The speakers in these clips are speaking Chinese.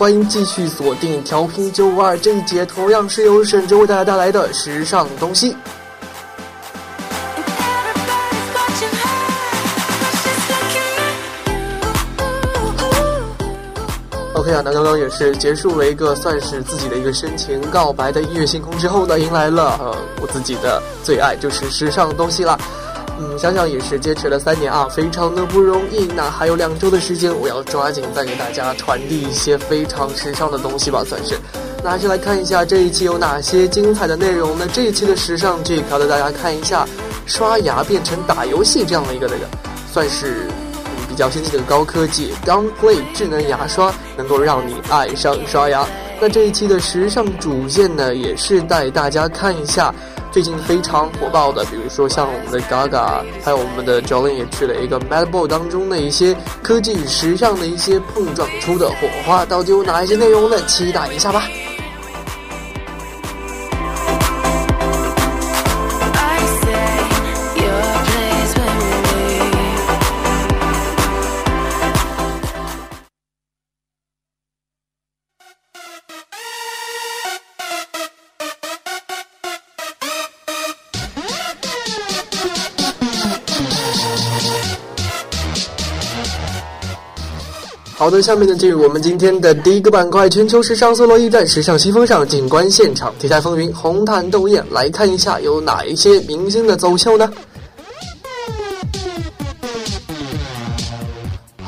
欢迎继续锁定调频九五二这一节，同样是由沈哲为大家带来的时尚东西。OK 啊，那刚刚也是结束了一个算是自己的一个深情告白的音乐星空之后呢，迎来了呃我自己的最爱，就是时尚东西啦。嗯，想想也是坚持了三年啊，非常的不容易。那还有两周的时间，我要抓紧再给大家传递一些非常时尚的东西吧，算是。那还是来看一下这一期有哪些精彩的内容呢？这一期的时尚这一条的，大家看一下，刷牙变成打游戏这样的一个那个，算是比较先进的高科技 Gum Play 智能牙刷，能够让你爱上刷牙。那这一期的时尚主线呢，也是带大家看一下最近非常火爆的，比如说像我们的 Gaga，还有我们的 Jolin 也去了一个 Mad Ball 当中的一些科技与时尚的一些碰撞出的火花，到底有哪一些内容呢？期待一下吧。好的，下面呢进入我们今天的第一个板块——全球时尚搜罗驿站时尚新风尚，景观现场，题材风云，红毯斗艳。来看一下有哪一些明星的走秀呢？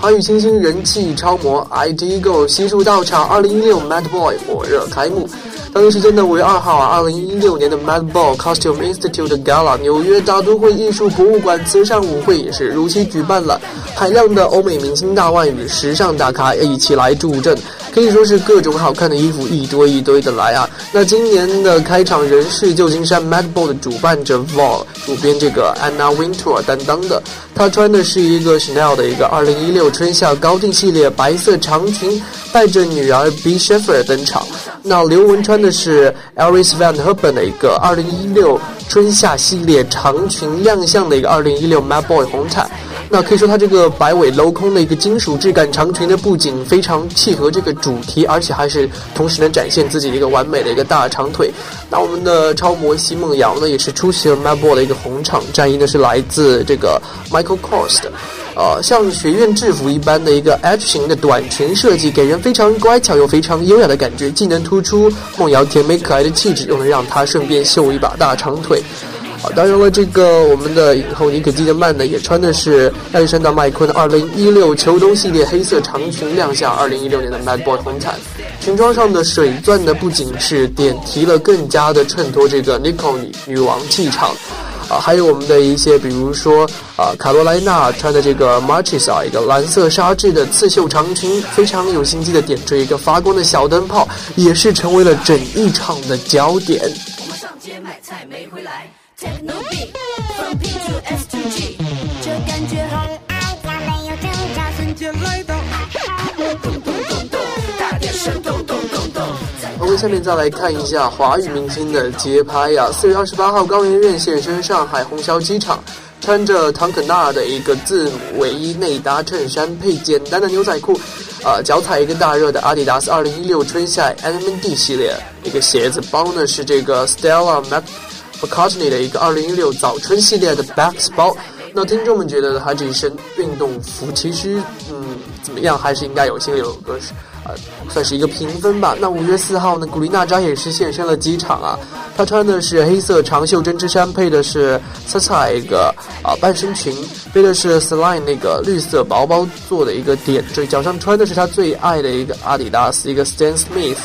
华语新星人气超模 IDGO 悉数到场二零一六 Mad Boy 火热开幕。当地时间的五月二号啊，二零一六年的 Mad Ball Costume Institute Gala 纽约大都会艺术博物馆慈善舞会也是如期举办了，海量的欧美明星大腕与时尚大咖一起来助阵，可以说是各种好看的衣服一堆一堆的来啊。那今年的开场人是旧金山 Mad Ball 的主办者 Vol 主编这个 Anna Wintour 担当的，她穿的是一个 Chanel 的一个二零一六春夏高定系列白色长裙，带着女儿 B Sheffer 登场。那刘雯穿的是 Elvis Van Herpen 的一个二零一六春夏系列长裙亮相的一个二零一六 Mad Boy 红毯。那可以说，它这个摆尾镂空的一个金属质感长裙呢，不仅非常契合这个主题，而且还是同时能展现自己的一个完美的一个大长腿。那我们的超模奚梦瑶呢，也是出席了 Mad Boy 的一个红场，战衣呢是来自这个 Michael Kors 的。呃，像学院制服一般的一个 H 型的短裙设计，给人非常乖巧又非常优雅的感觉，既能突出梦瑶甜美可爱的气质，又能让她顺便秀一把大长腿。啊，当然了，这个我们的影后尼可基德曼呢，也穿的是亚历山大麦昆二零一六秋冬系列黑色长裙亮相二零一六年的 Mad Boy 红毯。裙装上的水钻呢，不仅是点题了，更加的衬托这个 Nicole 女女王气场。啊，还有我们的一些，比如说啊，卡罗莱娜穿的这个 Marches 啊，一个蓝色纱质的刺绣长裙，非常有心机的点缀一个发光的小灯泡，也是成为了整一场的焦点。我们上街买菜没 OK，下面再来看一下华语明星的节拍呀、四月二十八号，高圆圆现身上海虹桥机场，穿着唐肯纳的一个字母卫衣内搭衬衫，配简单的牛仔裤，呃，脚踩一个大热的阿迪达斯二零一六春夏 NMD 系列一个鞋子，包呢是这个 Stella Mac McCartney 的一个二零一六早春系列的 Bags 包。那听众们觉得他这一身运动服其实嗯怎么样，还是应该有心里有个呃算是一个评分吧。那五月四号呢，古力娜扎也是现身了机场啊，她穿的是黑色长袖针织衫，配的是 s a s a 一个啊半身裙，背的是 Celine 那个绿色薄包做的一个点缀，脚上穿的是她最爱的一个阿迪达斯一个 Stan Smith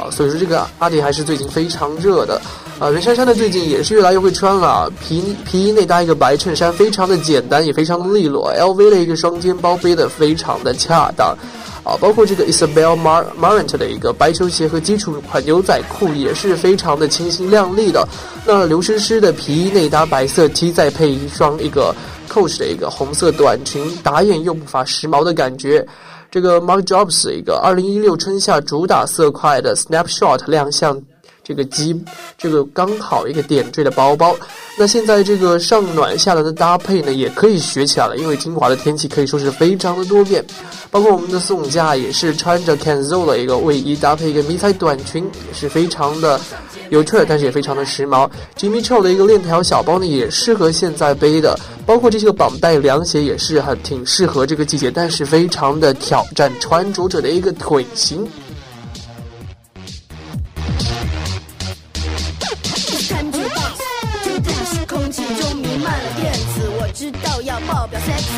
啊，所以说这个阿迪还是最近非常热的。啊，袁姗姗呢最近也是越来越会穿了，皮皮衣内搭一个白衬衫，非常的简单，也非常的利落。LV 的一个双肩包背的非常的恰当，啊，包括这个 Isabel Mar Marant 的一个白球鞋和基础款牛仔裤也是非常的清新亮丽的。那刘诗诗的皮衣内搭白色 T，再配一双一个 Coach 的一个红色短裙，打眼又不乏时髦的感觉。这个 Mark Jobs 一个二零一六春夏主打色块的 Snapshot 亮相。这个鸡，这个刚好一个点缀的包包。那现在这个上暖下凉的搭配呢，也可以学起来了。因为金华的天气可以说是非常的多变，包括我们的宋佳也是穿着 Kenzo 的一个卫衣，搭配一个迷彩短裙，也是非常的有趣，但是也非常的时髦。Jimmy Choo 的一个链条小包呢，也适合现在背的，包括这些个绑带凉鞋也是很挺适合这个季节，但是非常的挑战穿着者的一个腿型。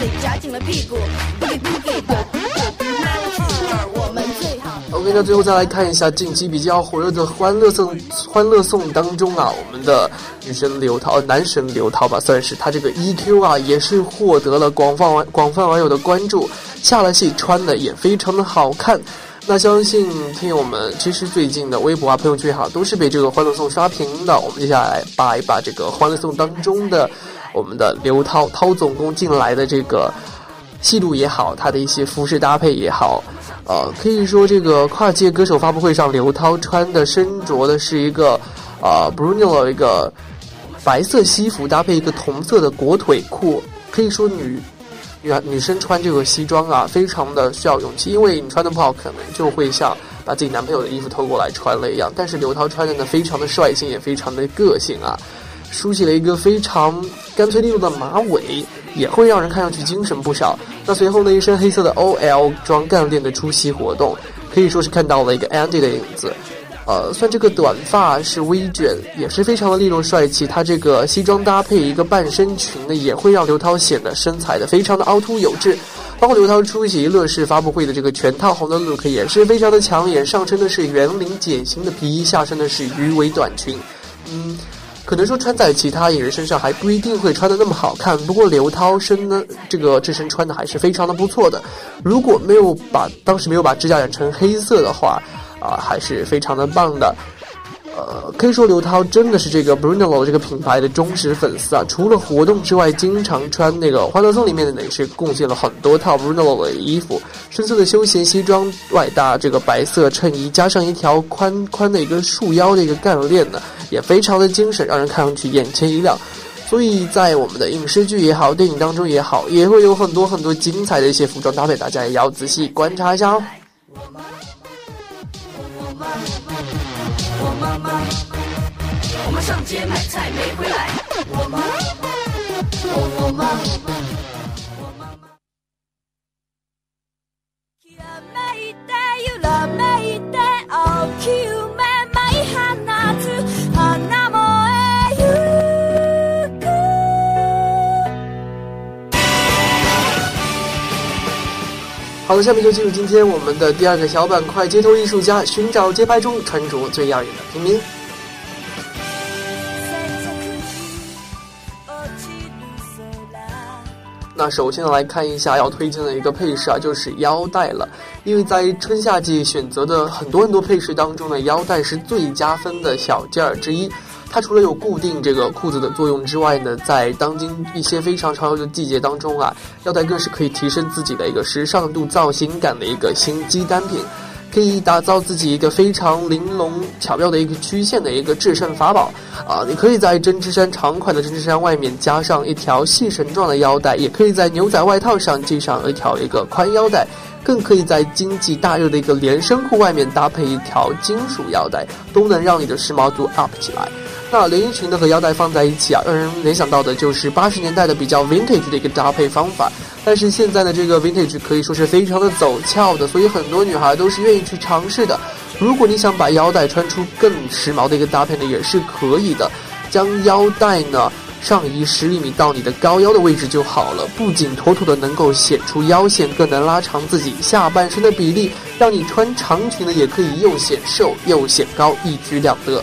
表 sexy，夹紧了屁股。OK，那最后再来看一下近期比较火热的《欢乐颂》《欢乐颂》当中啊，我们的女神刘涛，男神刘涛吧，算是他这个 EQ 啊，也是获得了广泛网广泛网友的关注。下了戏穿的也非常的好看。那相信听友们其实最近的微博啊、朋友圈也好，都是被这个《欢乐颂》刷屏的。我们接下来扒一扒这个《欢乐颂》当中的。我们的刘涛涛总工进来的这个戏路也好，他的一些服饰搭配也好，呃，可以说这个跨界歌手发布会上，刘涛穿的身着的是一个呃 Bruno 的一个白色西服，搭配一个同色的裹腿裤。可以说女女女生穿这个西装啊，非常的需要勇气，因为你穿的不好，可能就会像把自己男朋友的衣服偷过来穿了一样。但是刘涛穿的呢，非常的率性，也非常的个性啊。梳起了一个非常干脆利落的马尾，也会让人看上去精神不少。那随后呢，一身黑色的 OL 装干练的出席活动，可以说是看到了一个 Andy 的影子。呃，算这个短发是微卷，也是非常的利落帅气。他这个西装搭配一个半身裙呢，也会让刘涛显得身材的非常的凹凸有致。包括刘涛出席乐视发布会的这个全套红的 look 也是非常的抢眼，上身的是圆领茧型的皮衣，下身的是鱼尾短裙。嗯。可能说穿在其他演员身上还不一定会穿的那么好看，不过刘涛身呢，这个这身穿的还是非常的不错的。如果没有把当时没有把指甲染成黑色的话，啊，还是非常的棒的。呃，可以说刘涛真的是这个 Bruno 这个品牌的忠实粉丝啊。除了活动之外，经常穿那个《欢乐颂》里面的，也是贡献了很多套 Bruno 的衣服。深色的休闲西装外搭这个白色衬衣，加上一条宽宽的一个束腰的一个干练呢，也非常的精神，让人看上去眼前一亮。所以在我们的影视剧也好，电影当中也好，也会有很多很多精彩的一些服装搭配，大家也要仔细观察一下哦。妈妈，我妈上街买菜没回来。我妈，我我妈。好了，下面就进入今天我们的第二个小板块——街头艺术家寻找街拍中穿着最耀眼的平民。那首先来看一下要推荐的一个配饰啊，就是腰带了。因为在春夏季选择的很多很多配饰当中呢，腰带是最加分的小件儿之一。它除了有固定这个裤子的作用之外呢，在当今一些非常潮流的季节当中啊，腰带更是可以提升自己的一个时尚度、造型感的一个新机单品，可以打造自己一个非常玲珑巧妙的一个曲线的一个制胜法宝啊！你可以在针织衫长款的针织衫外面加上一条细绳状的腰带，也可以在牛仔外套上系上一条一个宽腰带，更可以在经济大热的一个连身裤外面搭配一条金属腰带，都能让你的时髦度 up 起来。那连衣裙呢和腰带放在一起啊，让人联想到的就是八十年代的比较 vintage 的一个搭配方法。但是现在的这个 vintage 可以说是非常的走俏的，所以很多女孩都是愿意去尝试的。如果你想把腰带穿出更时髦的一个搭配呢，也是可以的。将腰带呢上移十厘米到你的高腰的位置就好了，不仅妥妥的能够显出腰线，更能拉长自己下半身的比例，让你穿长裙呢也可以又显瘦又显高，一举两得。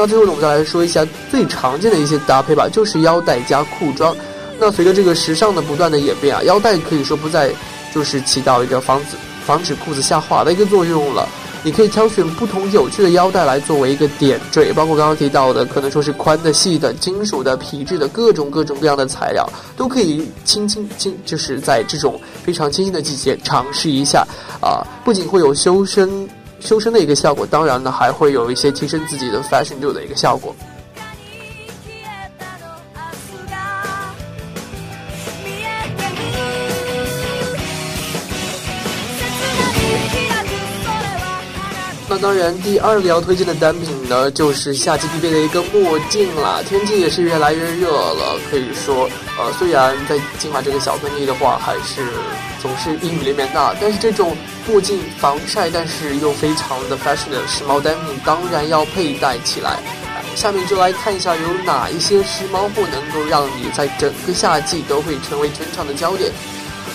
那最后呢，我们再来说一下最常见的一些搭配吧，就是腰带加裤装。那随着这个时尚的不断的演变啊，腰带可以说不再就是起到一个防止防止裤子下滑的一个作用了。你可以挑选不同有趣的腰带来作为一个点缀，包括刚刚提到的，可能说是宽的、细的、金属的、皮质的各种各种各样的材料，都可以轻轻轻，就是在这种非常清新的季节尝试一下啊！不仅会有修身。修身的一个效果，当然呢，还会有一些提升自己的 fashion 度的一个效果。那当然，第二个要推荐的单品呢，就是夏季必备的一个墨镜啦。天气也是越来越热了，可以说，呃，虽然在金华这个小盆地的话，还是总是阴雨连绵的，但是这种墨镜防晒，但是又非常的 fashion 的时髦单品，当然要佩戴起来。下面就来看一下有哪一些时髦货能够让你在整个夏季都会成为全场的焦点。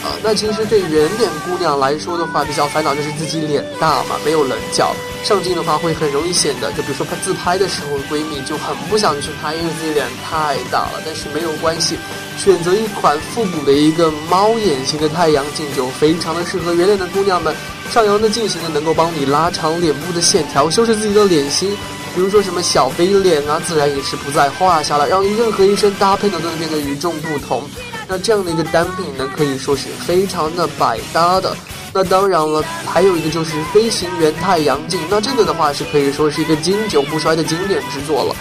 啊，那其实对圆脸姑娘来说的话，比较烦恼就是自己脸大嘛，没有棱角，上镜的话会很容易显得，就比如说拍自拍的时候，闺蜜就很不想去拍，因为自己脸太大了。但是没有关系，选择一款复古的一个猫眼型的太阳镜，就非常的适合圆脸的姑娘们。上扬的镜型呢，能够帮你拉长脸部的线条，修饰自己的脸型。比如说什么小 V 脸啊，自然也是不在话下了，让你任何一身搭配呢都能变得与众不同。那这样的一个单品呢，可以说是非常的百搭的。那当然了，还有一个就是飞行员太阳镜。那这个的话是可以说是一个经久不衰的经典之作了。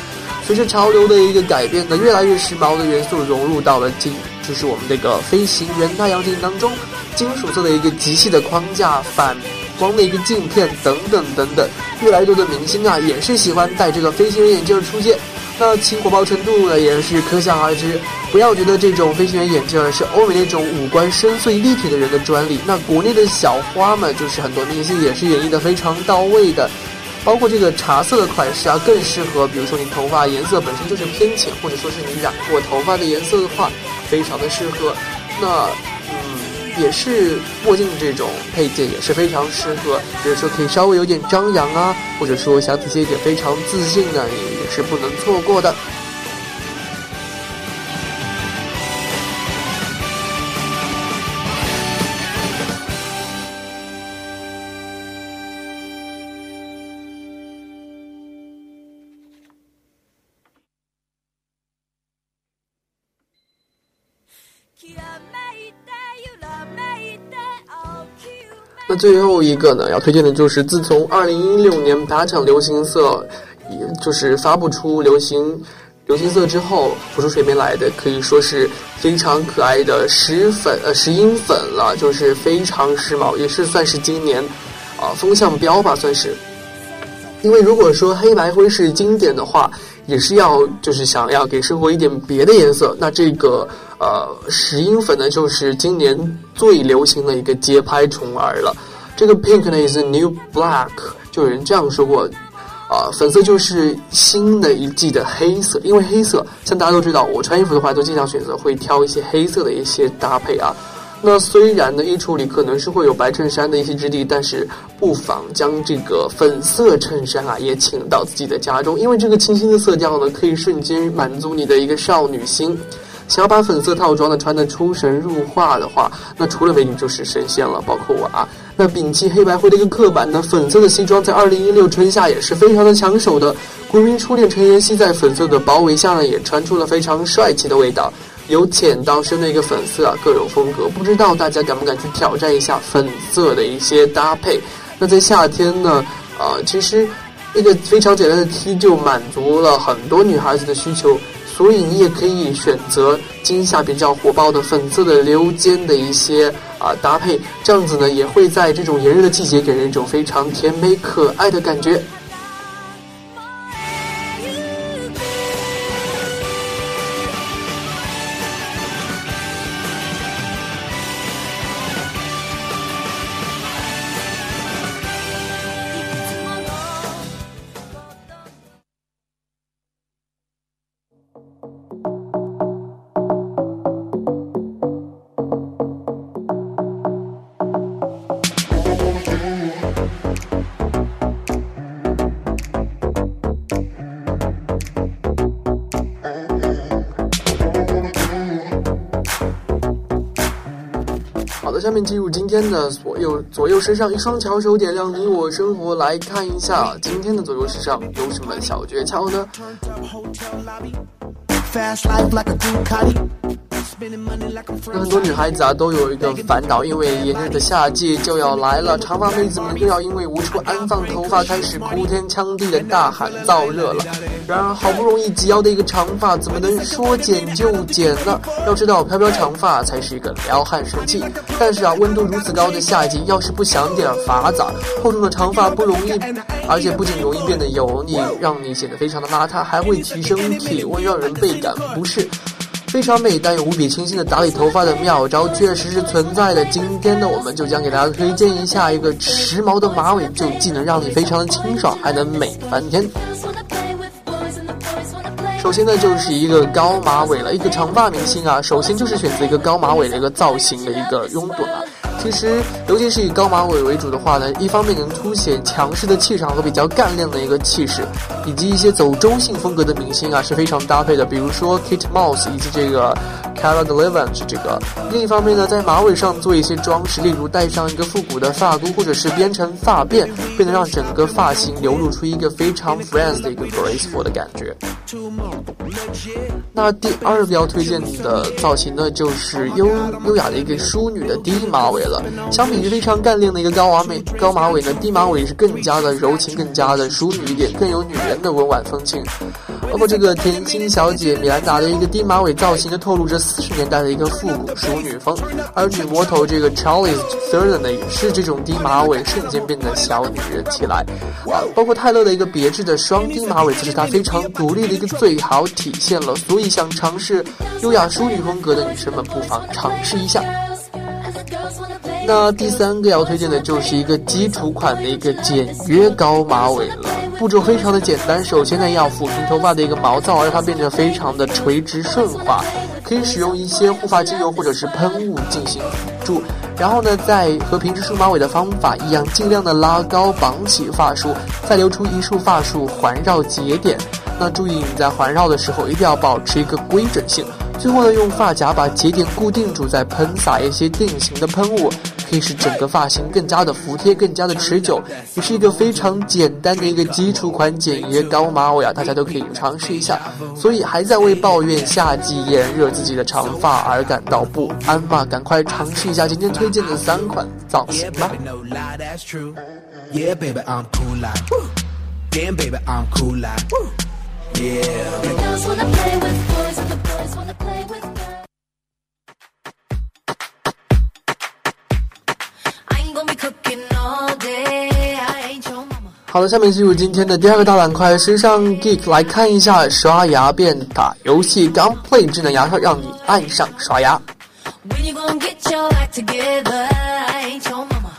随着潮流的一个改变呢，越来越时髦的元素融入到了镜，就是我们这个飞行员太阳镜当中，金属色的一个极细的框架，反光的一个镜片等等等等，越来越多的明星啊也是喜欢戴这个飞行员眼镜出现。那其火爆程度呢，也是可想而知。不要觉得这种飞行员眼镜是欧美那种五官深邃立体的人的专利，那国内的小花们，就是很多明星也是演绎的非常到位的。包括这个茶色的款式啊，更适合，比如说你头发颜色本身就是偏浅，或者说是你染过头发的颜色的话，非常的适合。那。也是墨镜这种配件也是非常适合，比如说可以稍微有点张扬啊，或者说想体现一点非常自信的，也是不能错过的。那最后一个呢，要推荐的就是自从二零一六年打场流行色，也就是发布出流行流行色之后，浮出水面来的，可以说是非常可爱的石粉呃石英粉了，就是非常时髦，也是算是今年啊风向标吧，算是。因为如果说黑白灰是经典的话，也是要就是想要给生活一点别的颜色，那这个。呃，石英粉呢，就是今年最流行的一个街拍宠儿了。这个 pink 呢，is new black，就有人这样说过，啊，粉色就是新的一季的黑色。因为黑色，像大家都知道，我穿衣服的话，都经常选择会挑一些黑色的一些搭配啊。那虽然呢，衣橱里可能是会有白衬衫的一些质地，但是不妨将这个粉色衬衫啊，也请到自己的家中，因为这个清新的色调呢，可以瞬间满足你的一个少女心。想要把粉色套装呢穿得出神入化的话，那除了美女就是神仙了，包括我啊。那摒弃黑白灰的一个刻板呢，粉色的西装在二零一六春夏也是非常的抢手的。国民初恋陈妍希在粉色的包围下呢，也穿出了非常帅气的味道，由浅到深的一个粉色啊，各种风格。不知道大家敢不敢去挑战一下粉色的一些搭配？那在夏天呢，呃，其实一个非常简单的 T 就满足了很多女孩子的需求。所以你也可以选择今夏比较火爆的粉色的流肩的一些啊搭配，这样子呢也会在这种炎热的季节给人一种非常甜美可爱的感觉。下面进入今天的所右左右时尚，一双巧手点亮你我生活，来看一下今天的左右时尚有什么小诀窍呢？很多女孩子啊都有一个烦恼，因为炎热的夏季就要来了，长发妹子们又要因为无处安放头发，开始哭天抢地的大喊燥热了。然而好不容易及腰的一个长发，怎么能说剪就剪呢？要知道，飘飘长发才是一个撩汉神器。但是啊，温度如此高的夏季，要是不想点法子，厚重的长发不容易，而且不仅容易变得油腻，让你显得非常的邋遢，还会提升体温，让人倍感不适。非常美但又无比清新的打理头发的妙招确实是存在的。今天呢，我们就将给大家推荐一下一个时髦的马尾，就既能让你非常的清爽，还能美翻天。首先呢，就是一个高马尾了。一个长发明星啊，首先就是选择一个高马尾的一个造型的一个拥趸啊。其实，尤其是以高马尾为主的话呢，一方面能凸显强势的气场和比较干练的一个气势，以及一些走中性风格的明星啊是非常搭配的，比如说 Kate Moss 以及这个 Cara Delevingne 这个。另一方面呢，在马尾上做一些装饰，例如戴上一个复古的发箍，或者是编成发辫，便能让整个发型流露出一个非常 Friends 的一个 graceful 的感觉。那第二个要推荐的造型呢，就是优优雅的一个淑女的低马尾了。相比于非常干练的一个高马尾，高马尾呢，低马尾是更加的柔情，更加的淑女一点，更有女人的温婉风情。包括这个甜心小姐米兰达的一个低马尾造型，就透露着四十年代的一个复古淑女风。而女魔头这个 Charlie Theron 呢，也是这种低马尾瞬间变得小女人起来。啊，包括泰勒的一个别致的双低马尾，就是她非常独立的一个最好体现了。所以想尝试优雅淑女风格的女生们，不妨尝试一下。那第三个要推荐的就是一个基础款的一个简约高马尾了，步骤非常的简单。首先呢，要抚平头发的一个毛躁，让它变得非常的垂直顺滑。可以使用一些护发精油或者是喷雾进行辅助。然后呢，再和平时梳马尾的方法一样，尽量的拉高绑起发束，再留出一束发束环绕节点。那注意你在环绕的时候一定要保持一个规整性。最后呢，用发夹把节点固定住，再喷洒一些定型的喷雾，可以使整个发型更加的服帖，更加的持久。也是一个非常简单的一个基础款简约高马尾啊，大家都可以尝试一下。所以还在为抱怨夏季炎热自己的长发而感到不安吗？赶快尝试一下今天推荐的三款造型吧。No lie, that's true. Yeah, baby, I'm Yeah. Girls wanna play with boys and the boys wanna play with girls. I ain't gonna be cooking all day. I ain't your mama. 好的，下面进入今天的第二个大板块——时尚 Geek，来看一下刷牙变打游戏 Gunplay 智能牙刷，让你爱上刷牙。When you gonna get your act together? I ain't your mama.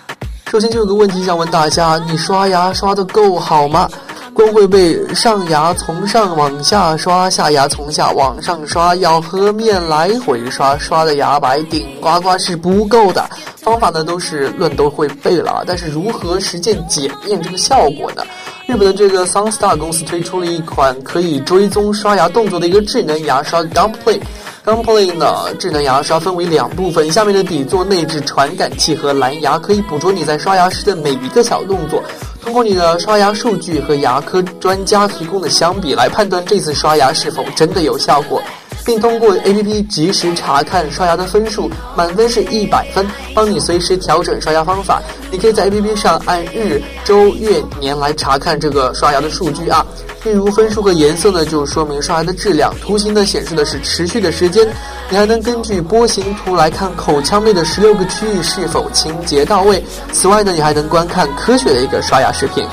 首先就有个问题想问大家：你刷牙刷的够好吗？光会被上牙从上往下刷，下牙从下往上刷，咬合面来回刷，刷的牙白顶呱呱是不够的。方法呢都是论都会背了，但是如何实践检验这个效果呢？日本的这个 Sunstar 公司推出了一款可以追踪刷牙动作的一个智能牙刷 Gunplay。Complain 呢，智能牙刷分为两部分，下面的底座内置传感器和蓝牙，可以捕捉你在刷牙时的每一个小动作。通过你的刷牙数据和牙科专家提供的相比来判断这次刷牙是否真的有效果，并通过 APP 及时查看刷牙的分数，满分是一百分，帮你随时调整刷牙方法。你可以在 APP 上按日、周、月、年来查看这个刷牙的数据啊。例如分数和颜色呢，就说明刷牙的质量；图形呢，显示的是持续的时间。你还能根据波形图来看口腔内的十六个区域是否清洁到位。此外呢，你还能观看科学的一个刷牙视频。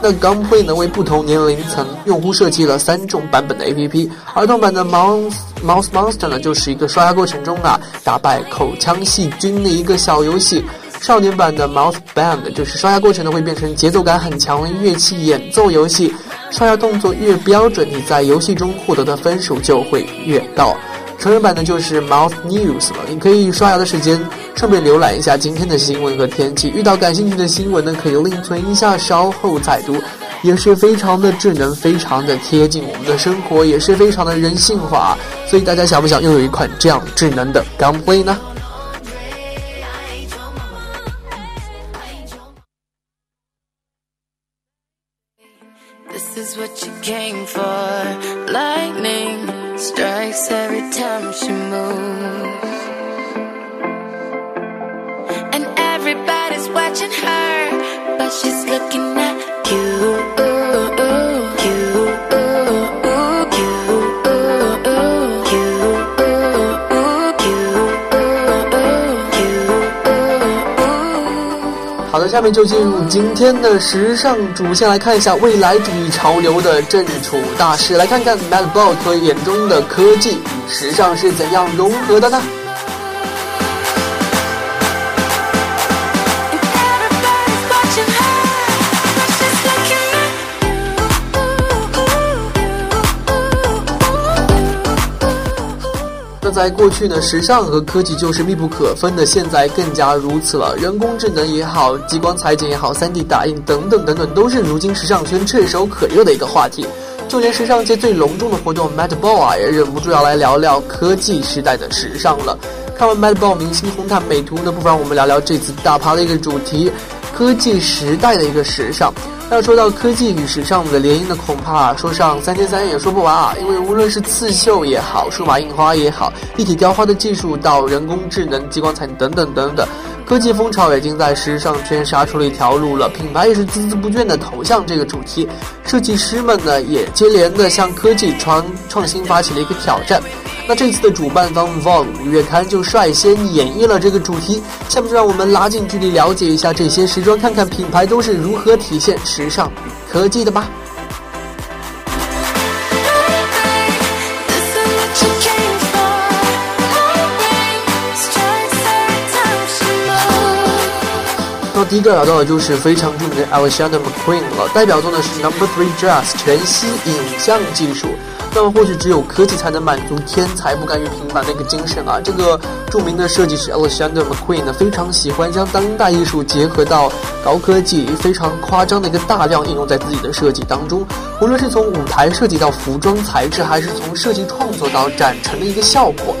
那 Gumplay 呢，为不同年龄层用户设计了三种版本的 APP。儿童版的 Mouse Mouse Monster 呢，就是一个刷牙过程中啊打败口腔细菌的一个小游戏。少年版的 Mouth Band 就是刷牙过程呢会变成节奏感很强的乐器演奏游戏，刷牙动作越标准，你在游戏中获得的分数就会越高。成人版呢就是 Mouth News 了。你可以刷牙的时间顺便浏览一下今天的新闻和天气。遇到感兴趣的新闻呢，可以另存一下，稍后再读。也是非常的智能，非常的贴近我们的生活，也是非常的人性化。所以大家想不想拥有一款这样智能的 Gunplay 呢？进入今天的时尚主线，来看一下未来主义潮流的正处大势，来看看 MacBook 眼中的科技与时尚是怎样融合的呢？在过去呢，时尚和科技就是密不可分的，现在更加如此了。人工智能也好，激光裁剪也好，3D 打印等等等等，都是如今时尚圈炙手可热的一个话题。就连时尚界最隆重的活动 Mad Ball 啊，也忍不住要来聊聊科技时代的时尚了。看完 Mad Ball 明星红毯美图呢，不妨我们聊聊这次大趴的一个主题——科技时代的一个时尚。那说到科技与时尚的联姻呢，恐怕说上三天三夜也说不完啊！因为无论是刺绣也好，数码印花也好，立体雕花的技术到人工智能、激光彩等等等等，科技风潮已经在时尚圈杀出了一条路了。品牌也是孜孜不倦地投向这个主题，设计师们呢也接连的向科技创创新发起了一个挑战。那这次的主办方 Vogue 月刊就率先演绎了这个主题，下面就让我们拉近距离了解一下这些时装，看看品牌都是如何体现时尚与科技的吧。那第一个聊到的就是非常著名的 Alexander McQueen 了，代表作呢是 Number Three Dress 全息影像技术。那么或许只有科技才能满足天才不甘于平凡的一个精神啊！这个著名的设计师 Alexander McQueen 呢，非常喜欢将当代艺术结合到高科技，非常夸张的一个大量应用在自己的设计当中。无论是从舞台设计到服装材质，还是从设计创作到展陈的一个效果。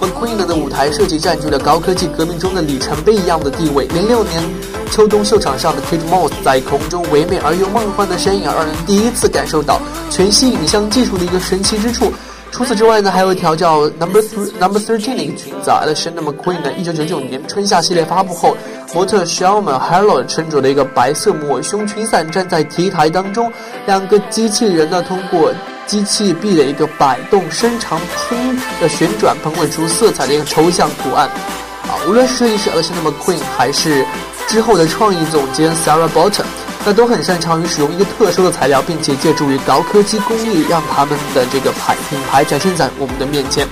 McQueen 的舞台设计占据了高科技革命中的里程碑一样的地位。零六年秋冬秀场上的 Kate Moss 在空中唯美而又梦幻的身影，让人第一次感受到全息影像技术的一个神奇之处。除此之外呢，还有一条叫 Number Three Number Thirteen 的一个裙子啊，Alexander McQueen 呢，一九九九年春夏系列发布后，模特 Shelma Harlow 穿着了一个白色抹胸裙伞站在 T 台当中，两个机器人呢通过机器臂的一个摆动伸长喷的旋转，喷绘出色彩的一个抽象图案。啊，无论是设计师 Alexander McQueen 还是之后的创意总监 Sarah Bolton，那都很擅长于使用一个特殊的材料，并且借助于高科技工艺，让他们的这个牌品牌展现在我们的面前。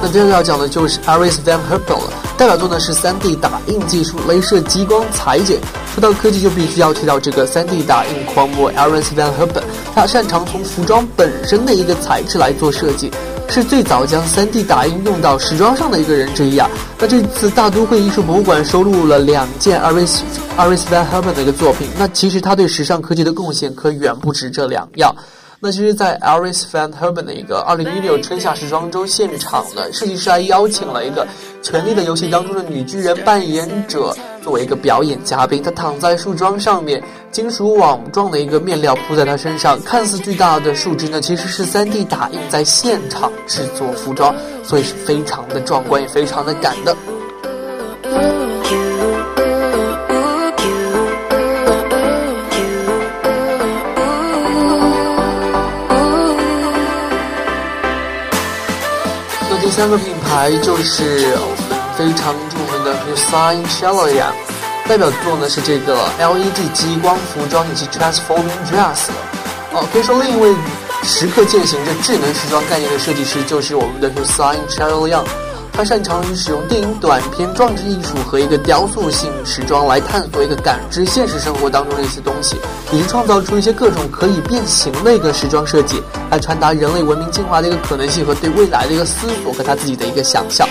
那第二个要讲的就是 Iris Van Herpen 了，代表作呢是 3D 打印技术、镭射激光裁剪。说到科技，就必须要提到这个 3D 打印狂魔 Iris Van heben 他擅长从服装本身的一个材质来做设计，是最早将 3D 打印用到时装上的一个人之一啊。那这次大都会艺术博物馆收录了两件 Iris Iris Van heben 的一个作品，那其实他对时尚科技的贡献可远不止这两样。那其实，在 Iris Van Herpen 的一个2016春夏时装周现场呢，设计师还邀请了一个《权力的游戏》当中的女巨人扮演者作为一个表演嘉宾。她躺在树桩上面，金属网状的一个面料铺在她身上，看似巨大的树枝呢，其实是 3D 打印在现场制作服装，所以是非常的壮观，也非常的赶的。第三个品牌就是我们非常著名的 Hussein Chalayan，代表作呢是这个 LED 激光服装以及 Transforming Dress。哦，可以说另一位时刻践行着智能时装概念的设计师就是我们的 Hussein Chalayan。他擅长于使用电影短片装置艺术和一个雕塑性时装来探索一个感知现实生活当中的一些东西，以及创造出一些各种可以变形的一个时装设计，来传达人类文明进化的一个可能性和对未来的一个思索和他自己的一个想象。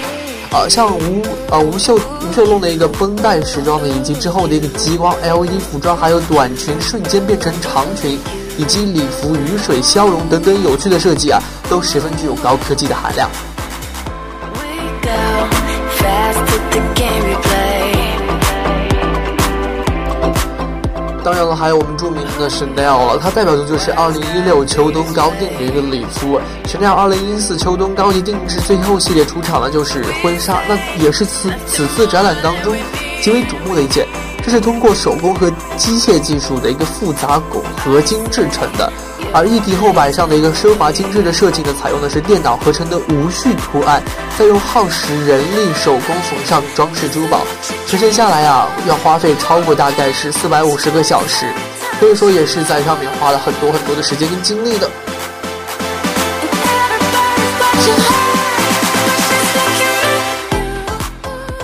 呃，像无呃无袖无袖弄的一个绷带时装的，以及之后的一个极光 LED 服装，还有短裙瞬间变成长裙，以及礼服雨水消融等等有趣的设计啊，都十分具有高科技的含量。还有我们著名的 Chanel 了，它代表的就是2016秋冬高定的一个礼服。Chanel 2014秋冬高级定制最后系列出场的就是婚纱，那也是此此次展览当中极为瞩目的一件。这是通过手工和机械技术的一个复杂拱合金制成的。而一体后摆上的一个奢华精致的设计呢，采用的是电脑合成的无序图案，再用耗时人力手工缝上装饰珠宝，实现下来啊，要花费超过大概是四百五十个小时，所以说也是在上面花了很多很多的时间跟精力的。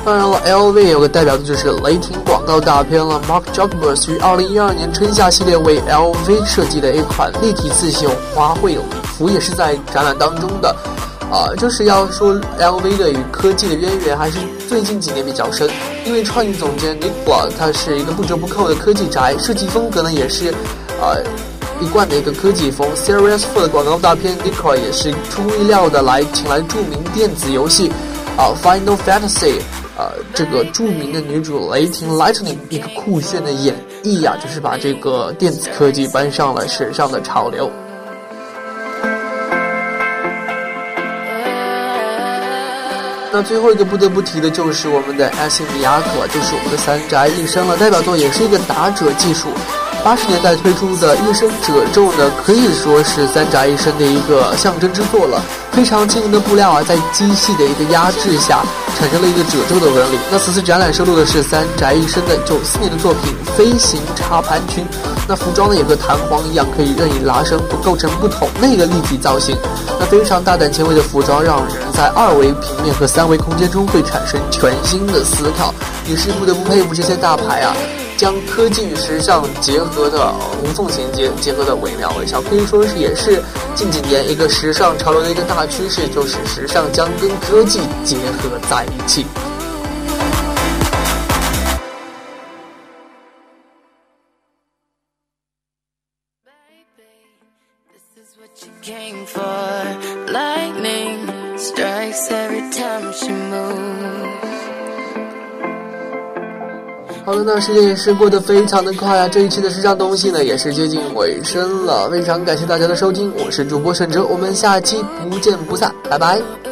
当然了，LV 有个代表的就是雷霆广告大片了。Mark Jacobs 于二零一二年春夏系列为 LV 设计的一款立体刺绣花卉礼服，也是在展览当中的。啊，就是要说 LV 的与科技的渊源还是最近几年比较深，因为创意总监 Nick b l a 他是一个不折不扣的科技宅，设计风格呢也是，呃，一贯的一个科技风。Serious f o r 的广告大片 Nick 也是出乎意料的来请来著名电子游戏，啊，Final Fantasy。呃，这个著名的女主雷霆 Lightning 一个酷炫的演绎呀，就是把这个电子科技搬上了时尚的潮流。那最后一个不得不提的就是我们的艾辛米亚可，就是我们的三宅一生了，代表作也是一个打者技术。八十年代推出的一生褶皱呢，可以说是三宅一生的一个象征之作了。非常轻盈的布料啊，在机器的一个压制下，产生了一个褶皱的纹理。那此次展览收录的是三宅一生的九四年的作品《飞行插盘裙》。那服装呢，也和弹簧一样，可以任意拉伸，不构成不同的一个立体造型。那非常大胆前卫的服装，让人在二维平面和三维空间中会产生全新的思考。也是不得不佩服这些大牌啊。将科技与时尚结合的无缝衔接，结合的惟妙惟肖，可以说是也是近几年一个时尚潮流的一个大趋势，就是时尚将跟科技结合在一起。那时间也是过得非常的快啊！这一期的时尚东西呢，也是接近尾声了。非常感谢大家的收听，我是主播沈哲，我们下期不见不散，拜拜。